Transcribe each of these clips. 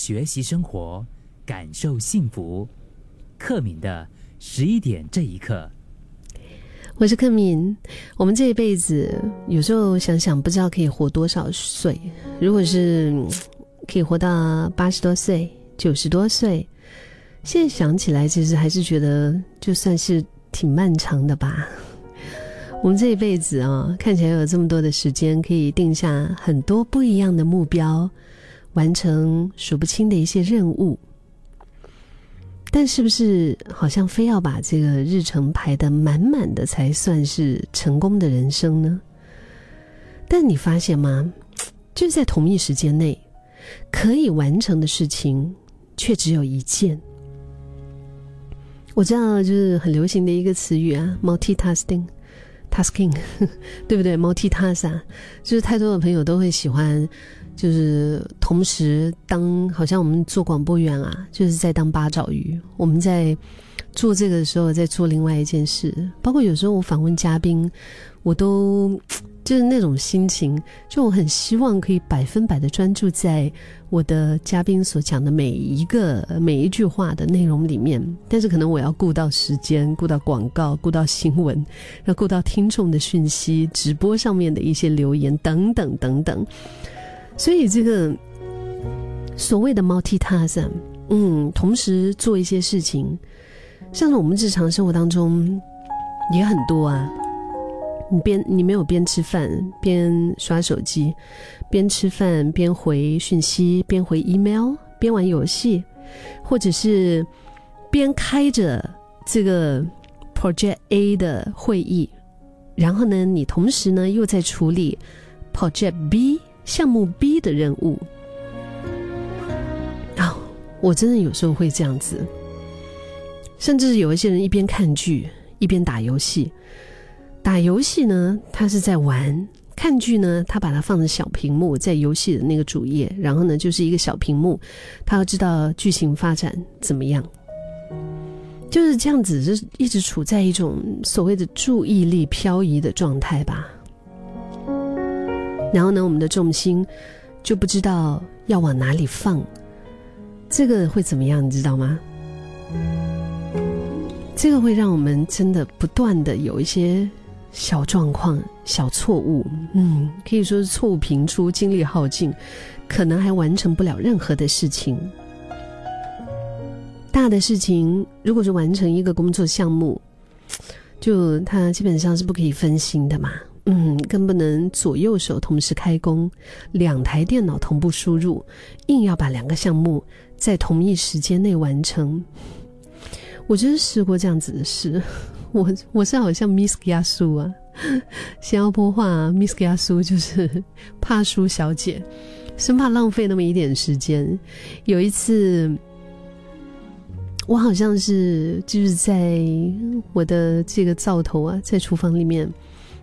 学习生活，感受幸福。克敏的十一点这一刻，我是克敏。我们这一辈子，有时候想想，不知道可以活多少岁。如果是可以活到八十多岁、九十多岁，现在想起来，其实还是觉得就算是挺漫长的吧。我们这一辈子啊，看起来有这么多的时间，可以定下很多不一样的目标，完成数不清的一些任务。但是不是好像非要把这个日程排得满满的才算是成功的人生呢？但你发现吗？就是在同一时间内，可以完成的事情却只有一件。我知道，就是很流行的一个词语啊，multitasking。Tasking，对不对？Multitask，就是太多的朋友都会喜欢，就是同时当，好像我们做广播员啊，就是在当八爪鱼。我们在做这个的时候，在做另外一件事。包括有时候我访问嘉宾，我都。就是那种心情，就我很希望可以百分百的专注在我的嘉宾所讲的每一个每一句话的内容里面，但是可能我要顾到时间，顾到广告，顾到新闻，要顾到听众的讯息，直播上面的一些留言等等等等，所以这个所谓的 multitask，嗯，同时做一些事情，像是我们日常生活当中也很多啊。你边你没有边吃饭边刷手机，边吃饭边回讯息，边回 email，边玩游戏，或者是边开着这个 project A 的会议，然后呢，你同时呢又在处理 project B 项目 B 的任务。啊，我真的有时候会这样子，甚至有一些人一边看剧一边打游戏。打游戏呢，他是在玩；看剧呢，他把它放在小屏幕，在游戏的那个主页，然后呢，就是一个小屏幕，他要知道剧情发展怎么样，就是这样子，就一直处在一种所谓的注意力漂移的状态吧。然后呢，我们的重心就不知道要往哪里放，这个会怎么样？你知道吗？这个会让我们真的不断的有一些。小状况、小错误，嗯，可以说是错误频出，精力耗尽，可能还完成不了任何的事情。大的事情，如果是完成一个工作项目，就它基本上是不可以分心的嘛，嗯，更不能左右手同时开工，两台电脑同步输入，硬要把两个项目在同一时间内完成。我真试过这样子的事。我我是好像 Miss 亚苏啊，新加坡话 Miss 亚苏就是怕输小姐，生怕浪费那么一点时间。有一次，我好像是就是在我的这个灶头啊，在厨房里面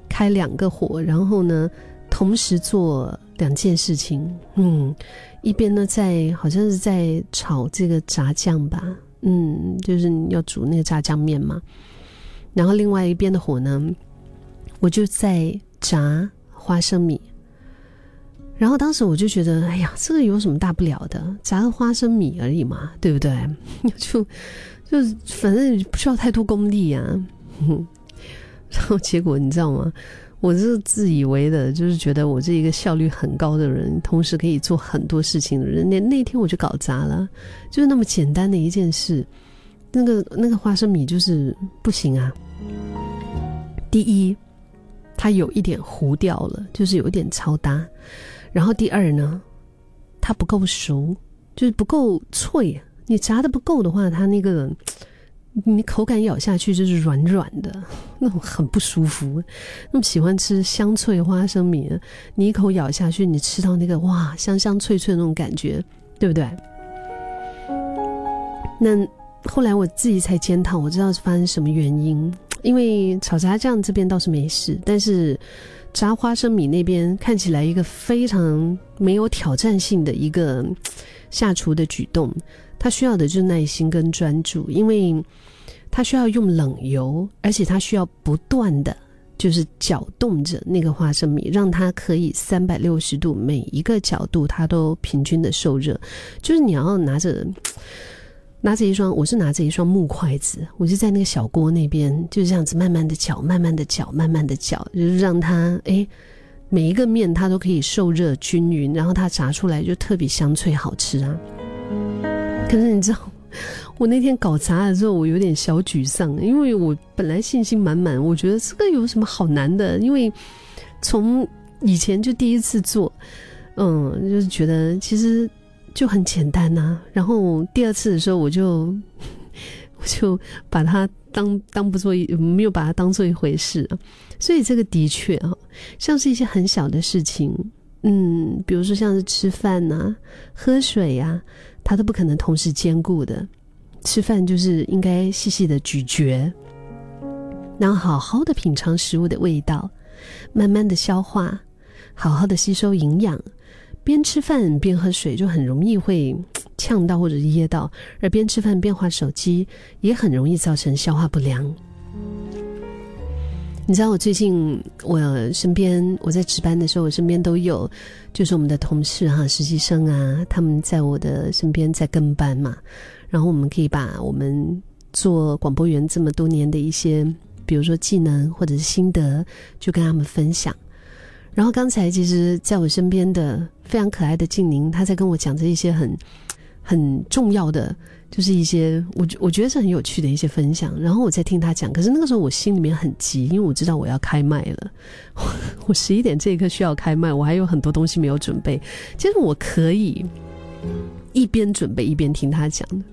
开两个火，然后呢同时做两件事情。嗯，一边呢在好像是在炒这个炸酱吧，嗯，就是要煮那个炸酱面嘛。然后另外一边的火呢，我就在炸花生米。然后当时我就觉得，哎呀，这个有什么大不了的，炸个花生米而已嘛，对不对？就就反正不需要太多功力啊。然后结果你知道吗？我是自以为的，就是觉得我是一个效率很高的人，同时可以做很多事情的人。那那天我就搞砸了，就是那么简单的一件事，那个那个花生米就是不行啊。第一，它有一点糊掉了，就是有一点超搭。然后第二呢，它不够熟，就是不够脆。你炸的不够的话，它那个你口感咬下去就是软软的，那种很不舒服。那么喜欢吃香脆花生米，你一口咬下去，你吃到那个哇香香脆脆那种感觉，对不对？那后来我自己才检讨，我知道是发生什么原因。因为炒炸酱这边倒是没事，但是炸花生米那边看起来一个非常没有挑战性的一个下厨的举动，它需要的就是耐心跟专注，因为它需要用冷油，而且它需要不断的就是搅动着那个花生米，让它可以三百六十度每一个角度它都平均的受热。就是你要拿着拿着一双，我是拿着一双木筷子，我就在那个小锅那边就这样子慢慢的搅，慢慢的搅，慢慢的搅，就是让它哎每一个面它都可以受热均匀，然后它炸出来就特别香脆好吃啊。可是你知道？我那天搞砸了之后，我有点小沮丧，因为我本来信心满满，我觉得这个有什么好难的？因为从以前就第一次做，嗯，就是觉得其实就很简单呐。然后第二次的时候，我就 我就把它当当不做，没有把它当做一回事啊。所以这个的确啊，像是一些很小的事情，嗯，比如说像是吃饭呐、喝水呀，它都不可能同时兼顾的。吃饭就是应该细细的咀嚼，然后好好的品尝食物的味道，慢慢的消化，好好的吸收营养。边吃饭边喝水就很容易会 呛到或者噎到，而边吃饭边划手机也很容易造成消化不良。你知道我最近我身边我在值班的时候，我身边都有就是我们的同事哈实习生啊，他们在我的身边在跟班嘛。然后我们可以把我们做广播员这么多年的一些，比如说技能或者是心得，就跟他们分享。然后刚才其实在我身边的非常可爱的静宁，她在跟我讲着一些很很重要的，就是一些我我觉得是很有趣的一些分享。然后我在听她讲，可是那个时候我心里面很急，因为我知道我要开麦了，我十一点这一刻需要开麦，我还有很多东西没有准备。其实我可以一边准备一边听她讲的。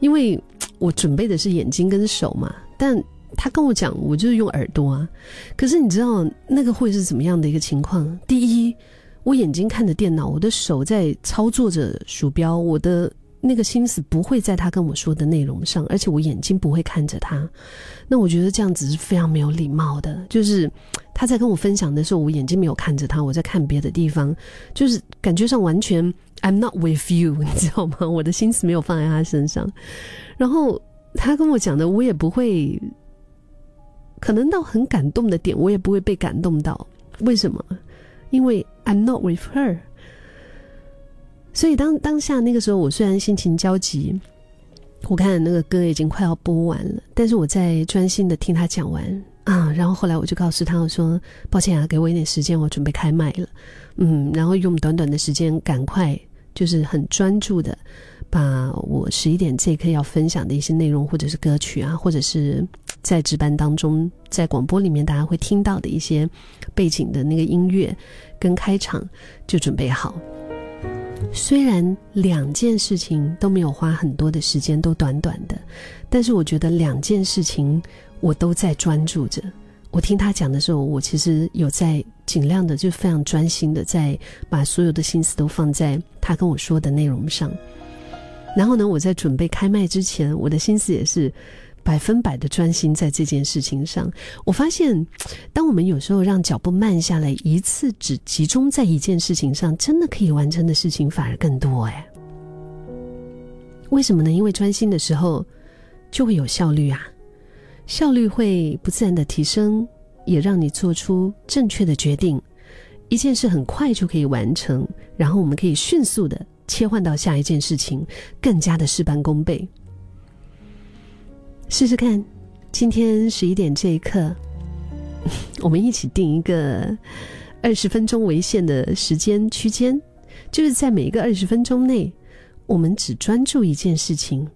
因为我准备的是眼睛跟手嘛，但他跟我讲，我就是用耳朵啊。可是你知道那个会是怎么样的一个情况？第一，我眼睛看着电脑，我的手在操作着鼠标，我的那个心思不会在他跟我说的内容上，而且我眼睛不会看着他。那我觉得这样子是非常没有礼貌的。就是他在跟我分享的时候，我眼睛没有看着他，我在看别的地方，就是感觉上完全。I'm not with you，你知道吗？我的心思没有放在他身上，然后他跟我讲的，我也不会，可能到很感动的点，我也不会被感动到。为什么？因为 I'm not with her。所以当当下那个时候，我虽然心情焦急，我看那个歌已经快要播完了，但是我在专心的听他讲完啊。然后后来我就告诉他我说：“抱歉啊，给我一点时间，我准备开麦了。”嗯，然后用短短的时间，赶快就是很专注的，把我十一点这一刻要分享的一些内容，或者是歌曲啊，或者是在值班当中，在广播里面大家会听到的一些背景的那个音乐跟开场，就准备好。虽然两件事情都没有花很多的时间，都短短的，但是我觉得两件事情我都在专注着。我听他讲的时候，我其实有在尽量的，就非常专心的在把所有的心思都放在他跟我说的内容上。然后呢，我在准备开麦之前，我的心思也是百分百的专心在这件事情上。我发现，当我们有时候让脚步慢下来，一次只集中在一件事情上，真的可以完成的事情反而更多哎。为什么呢？因为专心的时候就会有效率啊。效率会不自然的提升，也让你做出正确的决定，一件事很快就可以完成，然后我们可以迅速的切换到下一件事情，更加的事半功倍。试试看，今天十一点这一刻，我们一起定一个二十分钟为限的时间区间，就是在每一个二十分钟内，我们只专注一件事情。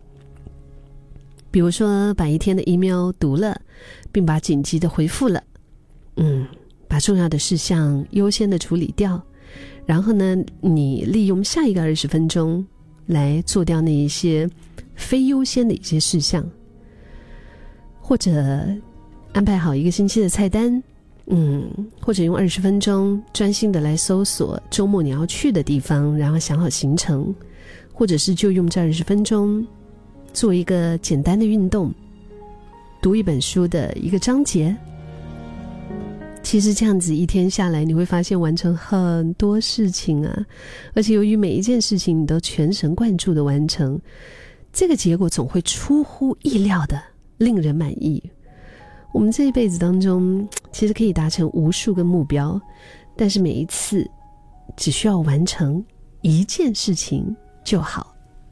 比如说，把一天的 email 读了，并把紧急的回复了，嗯，把重要的事项优先的处理掉，然后呢，你利用下一个二十分钟来做掉那一些非优先的一些事项，或者安排好一个星期的菜单，嗯，或者用二十分钟专心的来搜索周末你要去的地方，然后想好行程，或者是就用这二十分钟。做一个简单的运动，读一本书的一个章节。其实这样子一天下来，你会发现完成很多事情啊！而且由于每一件事情你都全神贯注的完成，这个结果总会出乎意料的令人满意。我们这一辈子当中，其实可以达成无数个目标，但是每一次只需要完成一件事情就好。